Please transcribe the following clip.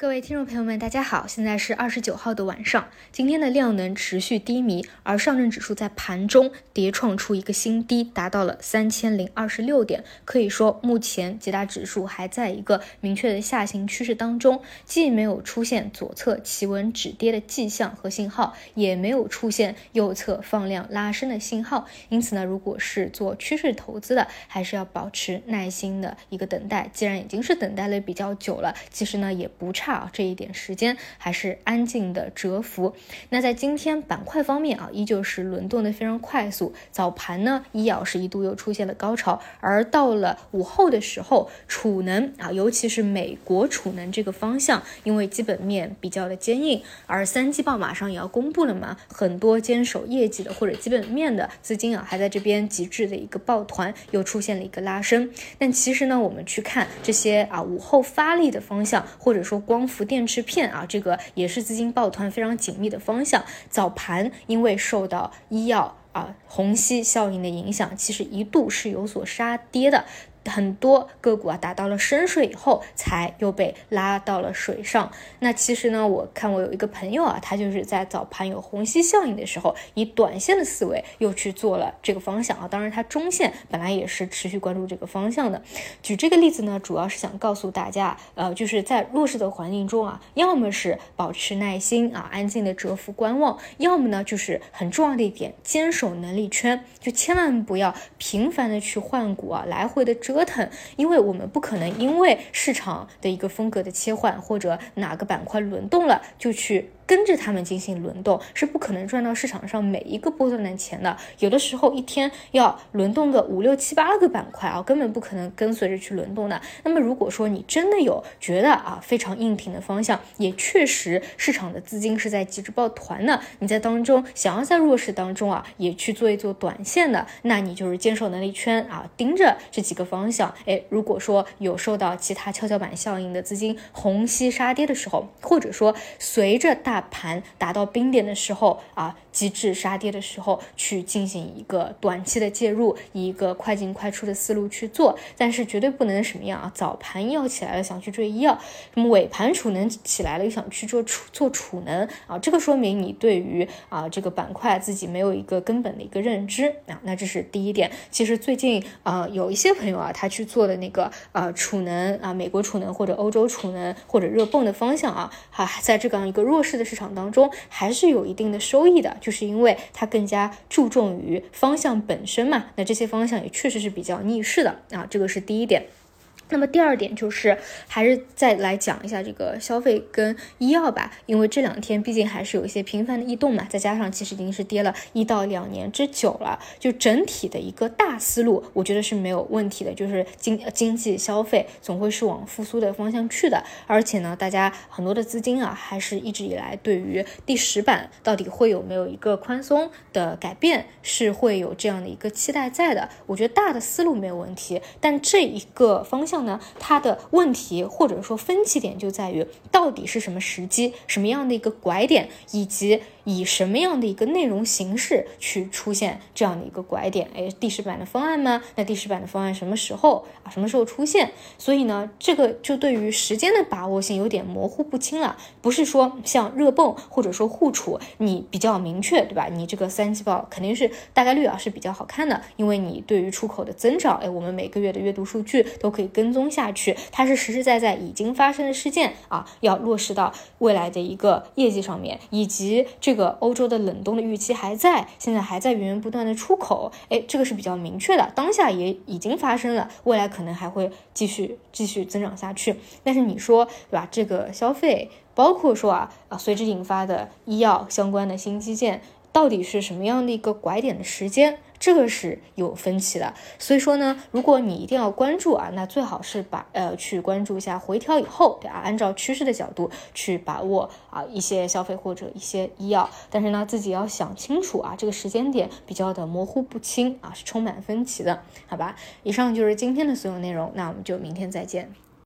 各位听众朋友们，大家好，现在是二十九号的晚上。今天的量能持续低迷，而上证指数在盘中跌创出一个新低，达到了三千零二十六点。可以说，目前几大指数还在一个明确的下行趋势当中，既没有出现左侧企稳止跌的迹象和信号，也没有出现右侧放量拉升的信号。因此呢，如果是做趋势投资的，还是要保持耐心的一个等待。既然已经是等待了比较久了，其实呢也不差。啊，这一点时间还是安静的蛰伏。那在今天板块方面啊，依旧是轮动的非常快速。早盘呢，医药是一度又出现了高潮，而到了午后的时候，储能啊，尤其是美国储能这个方向，因为基本面比较的坚硬，而三季报马上也要公布了嘛，很多坚守业绩的或者基本面的资金啊，还在这边极致的一个抱团，又出现了一个拉升。但其实呢，我们去看这些啊午后发力的方向，或者说光。光伏电池片啊，这个也是资金抱团非常紧密的方向。早盘因为受到医药啊虹吸效应的影响，其实一度是有所杀跌的。很多个股啊打到了深水以后，才又被拉到了水上。那其实呢，我看我有一个朋友啊，他就是在早盘有虹吸效应的时候，以短线的思维又去做了这个方向啊。当然，他中线本来也是持续关注这个方向的。举这个例子呢，主要是想告诉大家，呃，就是在弱势的环境中啊，要么是保持耐心啊，安静的蛰伏观望；要么呢，就是很重要的一点，坚守能力圈，就千万不要频繁的去换股啊，来回的折。折腾，因为我们不可能因为市场的一个风格的切换，或者哪个板块轮动了，就去。跟着他们进行轮动是不可能赚到市场上每一个波段的钱的。有的时候一天要轮动个五六七八个板块啊，根本不可能跟随着去轮动的。那么如果说你真的有觉得啊非常硬挺的方向，也确实市场的资金是在急着抱团的，你在当中想要在弱势当中啊也去做一做短线的，那你就是坚守能力圈啊，盯着这几个方向。哎，如果说有受到其他跷跷板效应的资金虹吸杀跌的时候，或者说随着大盘达到冰点的时候啊，极致杀跌的时候，去进行一个短期的介入，一个快进快出的思路去做，但是绝对不能什么样啊？早盘要起来了想去追医药，那么尾盘储能起来了又想去做储做储能啊，这个说明你对于啊这个板块自己没有一个根本的一个认知啊，那这是第一点。其实最近啊有一些朋友啊，他去做的那个呃储能啊，美国储能或者欧洲储能或者热泵的方向啊，还在这样一个弱势的。市场当中还是有一定的收益的，就是因为它更加注重于方向本身嘛。那这些方向也确实是比较逆势的啊，这个是第一点。那么第二点就是，还是再来讲一下这个消费跟医药吧，因为这两天毕竟还是有一些频繁的异动嘛，再加上其实已经是跌了一到两年之久了，就整体的一个大思路，我觉得是没有问题的，就是经经济消费总会是往复苏的方向去的，而且呢，大家很多的资金啊，还是一直以来对于第十版到底会有没有一个宽松的改变，是会有这样的一个期待在的，我觉得大的思路没有问题，但这一个方向。呢，它的问题或者说分歧点就在于，到底是什么时机，什么样的一个拐点，以及。以什么样的一个内容形式去出现这样的一个拐点？哎，第十版的方案吗？那第十版的方案什么时候啊？什么时候出现？所以呢，这个就对于时间的把握性有点模糊不清了。不是说像热泵或者说互储，你比较明确，对吧？你这个三季报肯定是大概率啊是比较好看的，因为你对于出口的增长，哎，我们每个月的阅读数据都可以跟踪下去，它是实实在在已经发生的事件啊，要落实到未来的一个业绩上面，以及这。个个欧洲的冷冻的预期还在，现在还在源源不断的出口，哎，这个是比较明确的，当下也已经发生了，未来可能还会继续继续增长下去。但是你说对吧？这个消费，包括说啊啊，随之引发的医药相关的新基建，到底是什么样的一个拐点的时间？这个是有分歧的，所以说呢，如果你一定要关注啊，那最好是把呃去关注一下回调以后，对啊，按照趋势的角度去把握啊一些消费或者一些医药，但是呢自己要想清楚啊，这个时间点比较的模糊不清啊，是充满分歧的，好吧？以上就是今天的所有内容，那我们就明天再见。